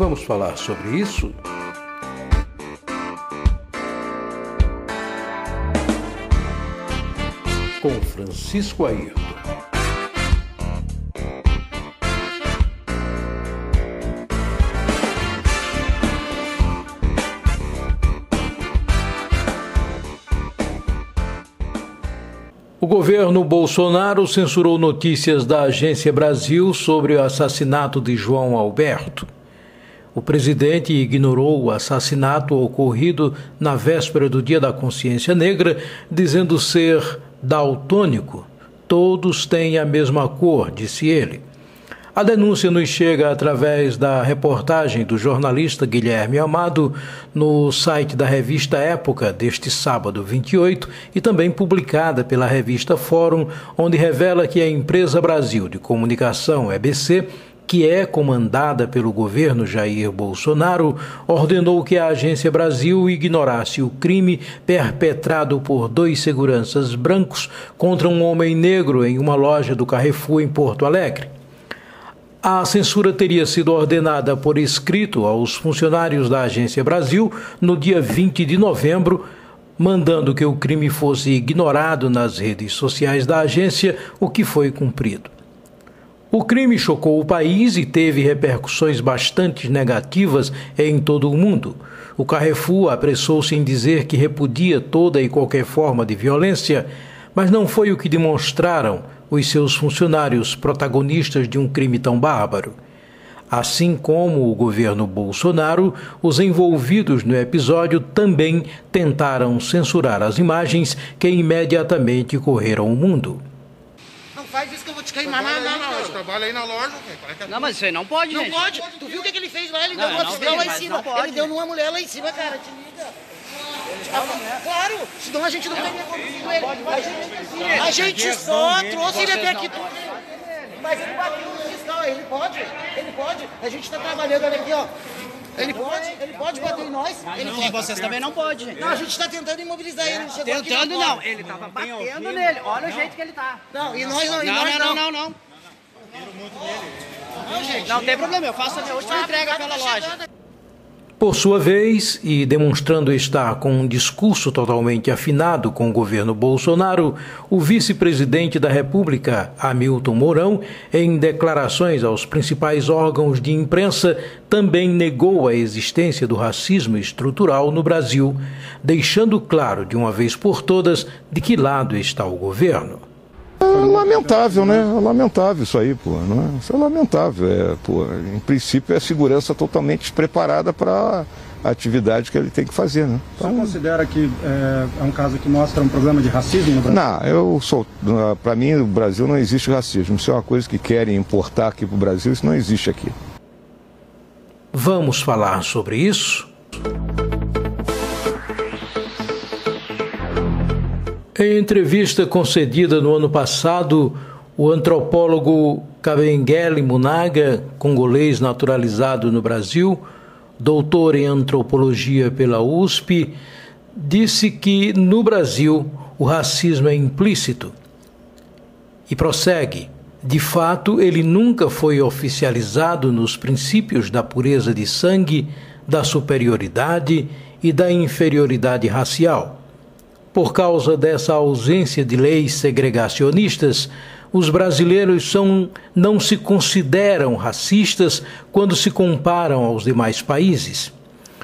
Vamos falar sobre isso? Com Francisco Ayrton. O governo Bolsonaro censurou notícias da Agência Brasil sobre o assassinato de João Alberto. O presidente ignorou o assassinato ocorrido na véspera do Dia da Consciência Negra, dizendo ser daltônico. Todos têm a mesma cor, disse ele. A denúncia nos chega através da reportagem do jornalista Guilherme Amado no site da revista Época deste sábado 28 e também publicada pela revista Fórum, onde revela que a Empresa Brasil de Comunicação, EBC, que é comandada pelo governo Jair Bolsonaro, ordenou que a Agência Brasil ignorasse o crime perpetrado por dois seguranças brancos contra um homem negro em uma loja do Carrefour em Porto Alegre. A censura teria sido ordenada por escrito aos funcionários da Agência Brasil no dia 20 de novembro, mandando que o crime fosse ignorado nas redes sociais da agência, o que foi cumprido. O crime chocou o país e teve repercussões bastante negativas em todo o mundo. O Carrefour apressou-se em dizer que repudia toda e qualquer forma de violência, mas não foi o que demonstraram os seus funcionários protagonistas de um crime tão bárbaro. Assim como o governo Bolsonaro, os envolvidos no episódio também tentaram censurar as imagens que imediatamente correram o mundo. Não faz isso que eu vou te queimar na, na, na loja. Trabalha aí na loja. Não, mas isso aí não pode, Não gente. pode. Tu viu o que, que ele fez lá? Ele Não, deu eu uma não vi, lá em cima. não pode, ele deu numa mulher lá em cima, cara. Te liga. Claro, senão a gente não teria conduzido ele. A gente, a gente só trouxe ele até aqui. Mas ele bateu no fiscal, ele pode, ele pode. A gente está trabalhando olha aqui, ó. Ele pode, ele pode bater em nós. Ele E pode. vocês também não podem, gente. Não, a gente está tentando imobilizar ele. Ele chegou Tentando não, porta. ele tava batendo nele. Olha o jeito que ele tá. Não, e nós não, e Não, não, não, não, não. Não, gente. Não tem problema, eu faço a minha última entrega pela loja. Por sua vez, e demonstrando estar com um discurso totalmente afinado com o governo Bolsonaro, o vice-presidente da República, Hamilton Mourão, em declarações aos principais órgãos de imprensa, também negou a existência do racismo estrutural no Brasil, deixando claro de uma vez por todas de que lado está o governo. É lamentável, né? É lamentável isso aí, pô. Não é? Isso é lamentável. É, pô, em princípio, é a segurança totalmente despreparada para a atividade que ele tem que fazer, né? O senhor considera que é, é um caso que mostra um problema de racismo no Brasil? Não, eu sou. Para mim, no Brasil não existe racismo. Isso é uma coisa que querem importar aqui para o Brasil, isso não existe aqui. Vamos falar sobre isso? Em entrevista concedida no ano passado, o antropólogo Kabengele Munaga, congolês naturalizado no Brasil, doutor em antropologia pela USP, disse que no Brasil o racismo é implícito. E prossegue: de fato, ele nunca foi oficializado nos princípios da pureza de sangue, da superioridade e da inferioridade racial. Por causa dessa ausência de leis segregacionistas, os brasileiros são, não se consideram racistas quando se comparam aos demais países.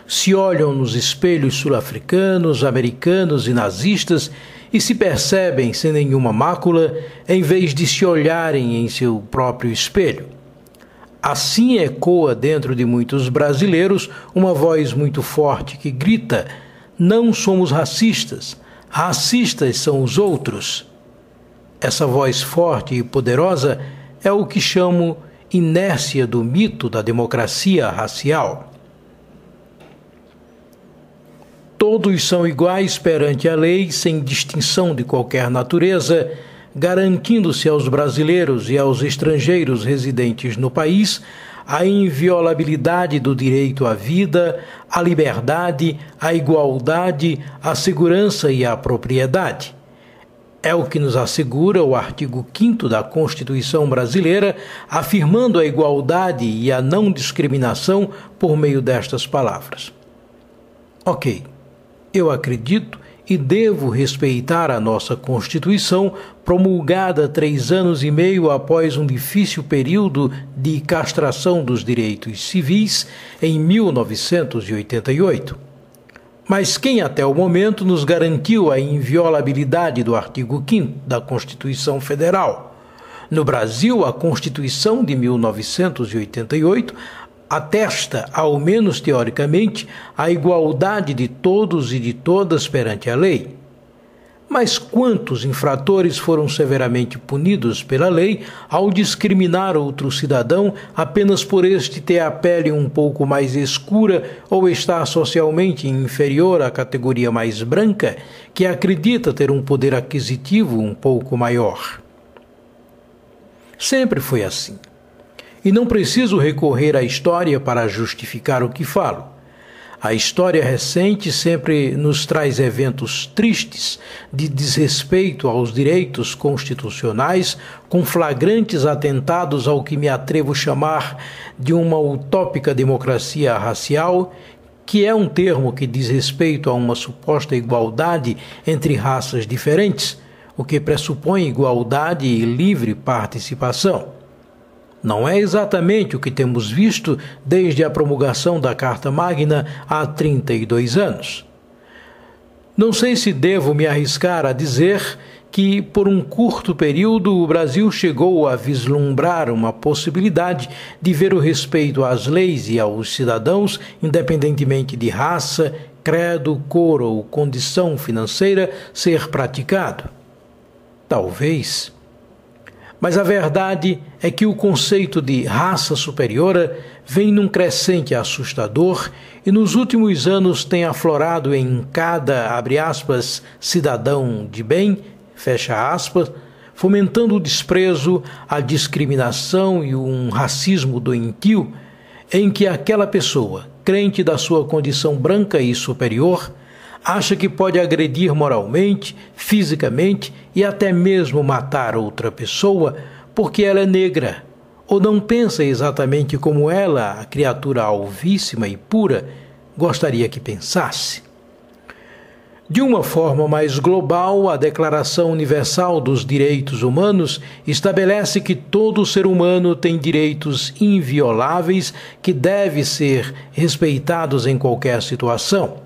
Se olham nos espelhos sul-africanos, americanos e nazistas e se percebem sem nenhuma mácula, em vez de se olharem em seu próprio espelho. Assim ecoa dentro de muitos brasileiros uma voz muito forte que grita: Não somos racistas, racistas são os outros. Essa voz forte e poderosa é o que chamo inércia do mito da democracia racial. Todos são iguais perante a lei, sem distinção de qualquer natureza, garantindo-se aos brasileiros e aos estrangeiros residentes no país a inviolabilidade do direito à vida, à liberdade, à igualdade, à segurança e à propriedade. É o que nos assegura o artigo 5 da Constituição brasileira, afirmando a igualdade e a não discriminação por meio destas palavras. Ok, eu acredito e devo respeitar a nossa Constituição, promulgada três anos e meio após um difícil período de castração dos direitos civis em 1988. Mas quem até o momento nos garantiu a inviolabilidade do artigo 5 da Constituição Federal? No Brasil, a Constituição de 1988 atesta, ao menos teoricamente, a igualdade de todos e de todas perante a lei. Mas quantos infratores foram severamente punidos pela lei ao discriminar outro cidadão apenas por este ter a pele um pouco mais escura ou estar socialmente inferior à categoria mais branca, que acredita ter um poder aquisitivo um pouco maior? Sempre foi assim. E não preciso recorrer à história para justificar o que falo. A história recente sempre nos traz eventos tristes de desrespeito aos direitos constitucionais, com flagrantes atentados ao que me atrevo chamar de uma utópica democracia racial, que é um termo que diz respeito a uma suposta igualdade entre raças diferentes, o que pressupõe igualdade e livre participação. Não é exatamente o que temos visto desde a promulgação da Carta Magna há 32 anos. Não sei se devo me arriscar a dizer que, por um curto período, o Brasil chegou a vislumbrar uma possibilidade de ver o respeito às leis e aos cidadãos, independentemente de raça, credo, cor ou condição financeira, ser praticado. Talvez. Mas a verdade é que o conceito de raça superior vem num crescente assustador e nos últimos anos tem aflorado em cada, aspas, cidadão de bem, aspas, fomentando o desprezo, a discriminação e um racismo doentio em que aquela pessoa, crente da sua condição branca e superior, acha que pode agredir moralmente, fisicamente e até mesmo matar outra pessoa porque ela é negra, ou não pensa exatamente como ela, a criatura alvíssima e pura, gostaria que pensasse. De uma forma mais global, a Declaração Universal dos Direitos Humanos estabelece que todo ser humano tem direitos invioláveis que devem ser respeitados em qualquer situação.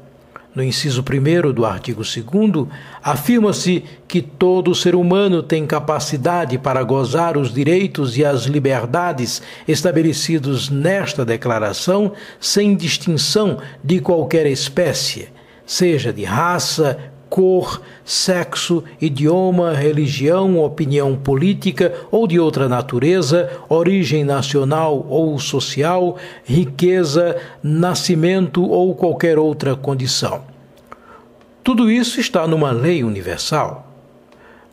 No inciso 1 do artigo 2, afirma-se que todo ser humano tem capacidade para gozar os direitos e as liberdades estabelecidos nesta declaração, sem distinção de qualquer espécie, seja de raça, cor, sexo, idioma, religião, opinião política ou de outra natureza, origem nacional ou social, riqueza, nascimento ou qualquer outra condição. Tudo isso está numa lei universal.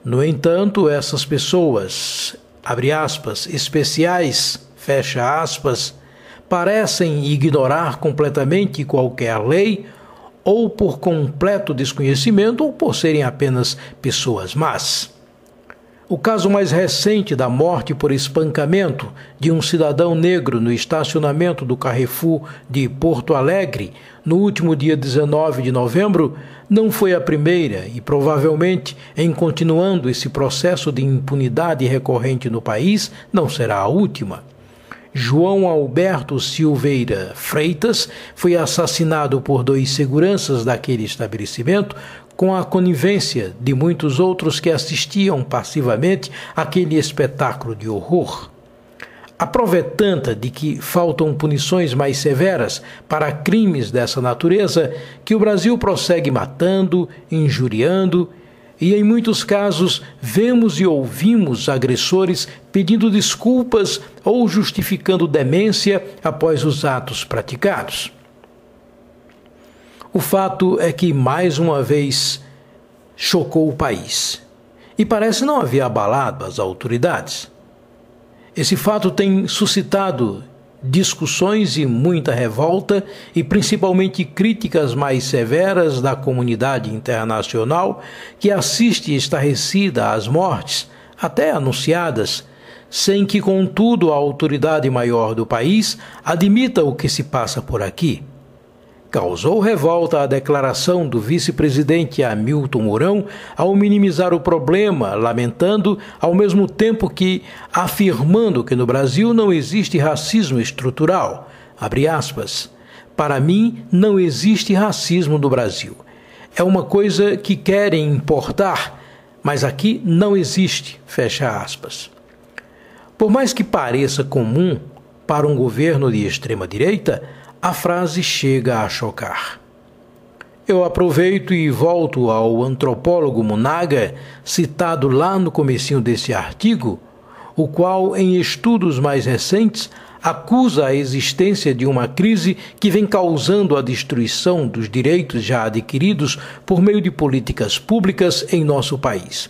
No entanto, essas pessoas, abre aspas, especiais, fecha aspas, parecem ignorar completamente qualquer lei ou por completo desconhecimento ou por serem apenas pessoas más. O caso mais recente da morte por espancamento de um cidadão negro no estacionamento do Carrefour de Porto Alegre no último dia 19 de novembro não foi a primeira e provavelmente, em continuando esse processo de impunidade recorrente no país, não será a última. João Alberto Silveira Freitas foi assassinado por dois seguranças daquele estabelecimento com a conivência de muitos outros que assistiam passivamente àquele espetáculo de horror. A prova é tanta de que faltam punições mais severas para crimes dessa natureza que o Brasil prossegue matando, injuriando e em muitos casos vemos e ouvimos agressores pedindo desculpas ou justificando demência após os atos praticados. O fato é que, mais uma vez, chocou o país e parece não haver abalado as autoridades. Esse fato tem suscitado discussões e muita revolta, e principalmente críticas mais severas da comunidade internacional, que assiste estarrecida às mortes, até anunciadas, sem que, contudo, a autoridade maior do país admita o que se passa por aqui. Causou revolta a declaração do vice-presidente Hamilton Mourão ao minimizar o problema, lamentando, ao mesmo tempo que afirmando que no Brasil não existe racismo estrutural. Para mim, não existe racismo no Brasil. É uma coisa que querem importar, mas aqui não existe. Fecha aspas. Por mais que pareça comum para um governo de extrema-direita, a frase chega a chocar. Eu aproveito e volto ao antropólogo Munaga, citado lá no comecinho desse artigo, o qual, em estudos mais recentes, acusa a existência de uma crise que vem causando a destruição dos direitos já adquiridos por meio de políticas públicas em nosso país.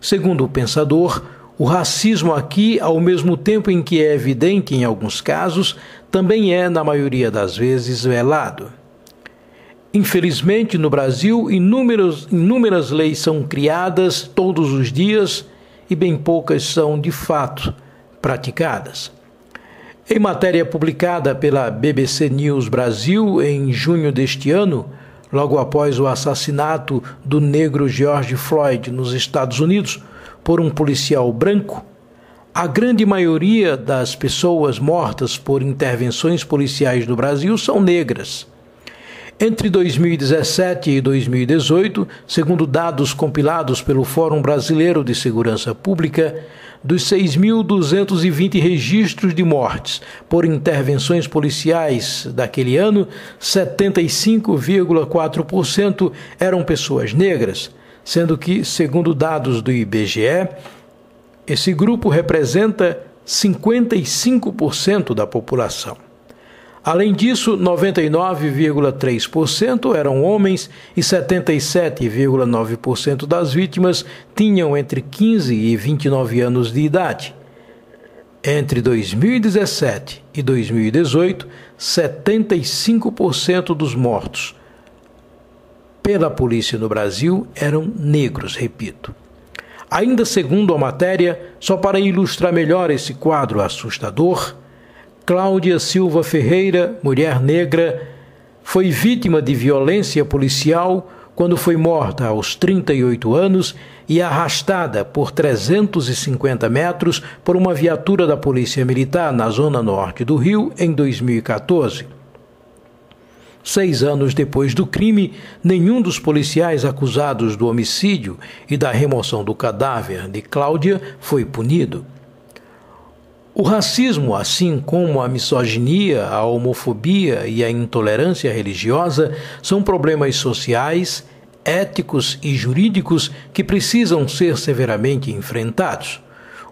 Segundo o pensador, o racismo aqui, ao mesmo tempo em que é evidente em alguns casos, também é, na maioria das vezes, velado. Infelizmente, no Brasil, inúmeras, leis são criadas todos os dias e bem poucas são, de fato, praticadas. Em matéria publicada pela BBC News Brasil em junho deste ano, logo após o assassinato do negro George Floyd nos Estados Unidos, por um policial branco, a grande maioria das pessoas mortas por intervenções policiais no Brasil são negras. Entre 2017 e 2018, segundo dados compilados pelo Fórum Brasileiro de Segurança Pública, dos 6.220 registros de mortes por intervenções policiais daquele ano, 75,4% eram pessoas negras sendo que, segundo dados do IBGE, esse grupo representa 55% da população. Além disso, 99,3% eram homens e 77,9% das vítimas tinham entre 15 e 29 anos de idade. Entre 2017 e 2018, 75% dos mortos pela polícia no Brasil eram negros, repito. Ainda segundo a matéria, só para ilustrar melhor esse quadro assustador, Cláudia Silva Ferreira, mulher negra, foi vítima de violência policial quando foi morta aos 38 anos e arrastada por 350 metros por uma viatura da Polícia Militar na zona norte do Rio em 2014. Seis anos depois do crime, nenhum dos policiais acusados do homicídio e da remoção do cadáver de Cláudia foi punido. O racismo, assim como a misoginia, a homofobia e a intolerância religiosa, são problemas sociais, éticos e jurídicos que precisam ser severamente enfrentados.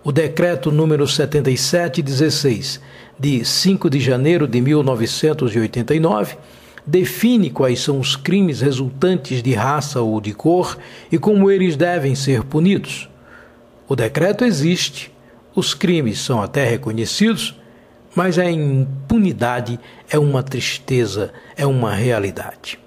O decreto número 7716, de 5 de janeiro de 1989, define quais são os crimes resultantes de raça ou de cor e como eles devem ser punidos. O decreto existe, os crimes são até reconhecidos, mas a impunidade é uma tristeza, é uma realidade.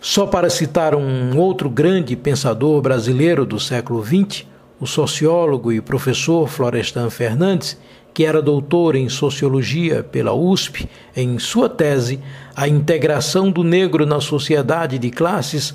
Só para citar um outro grande pensador brasileiro do século XX, o sociólogo e professor Florestan Fernandes, que era doutor em sociologia pela USP, em sua tese A Integração do Negro na Sociedade de Classes,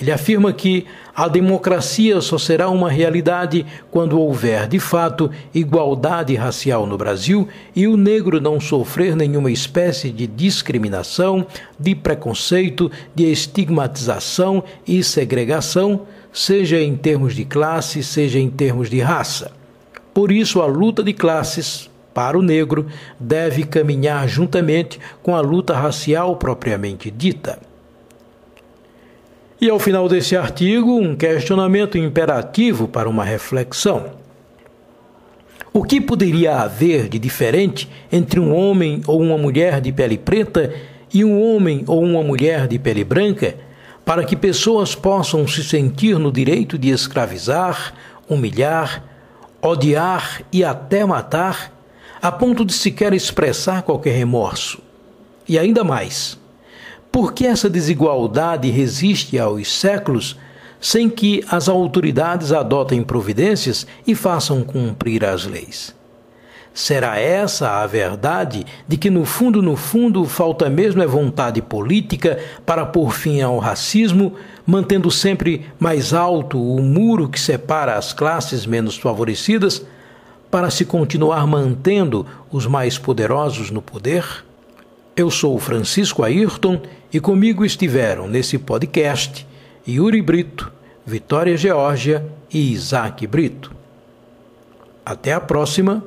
ele afirma que a democracia só será uma realidade quando houver, de fato, igualdade racial no Brasil e o negro não sofrer nenhuma espécie de discriminação, de preconceito, de estigmatização e segregação, seja em termos de classe, seja em termos de raça. Por isso, a luta de classes para o negro deve caminhar juntamente com a luta racial propriamente dita. E ao final desse artigo, um questionamento imperativo para uma reflexão. O que poderia haver de diferente entre um homem ou uma mulher de pele preta e um homem ou uma mulher de pele branca para que pessoas possam se sentir no direito de escravizar, humilhar, odiar e até matar a ponto de sequer expressar qualquer remorso. E ainda mais, por que essa desigualdade resiste aos séculos sem que as autoridades adotem providências e façam cumprir as leis? Será essa a verdade de que, no fundo, no fundo, falta mesmo é vontade política para pôr fim ao racismo, mantendo sempre mais alto o muro que separa as classes menos favorecidas, para se continuar mantendo os mais poderosos no poder? Eu sou Francisco Ayrton e comigo estiveram nesse podcast Yuri Brito, Vitória Geórgia e Isaac Brito. Até a próxima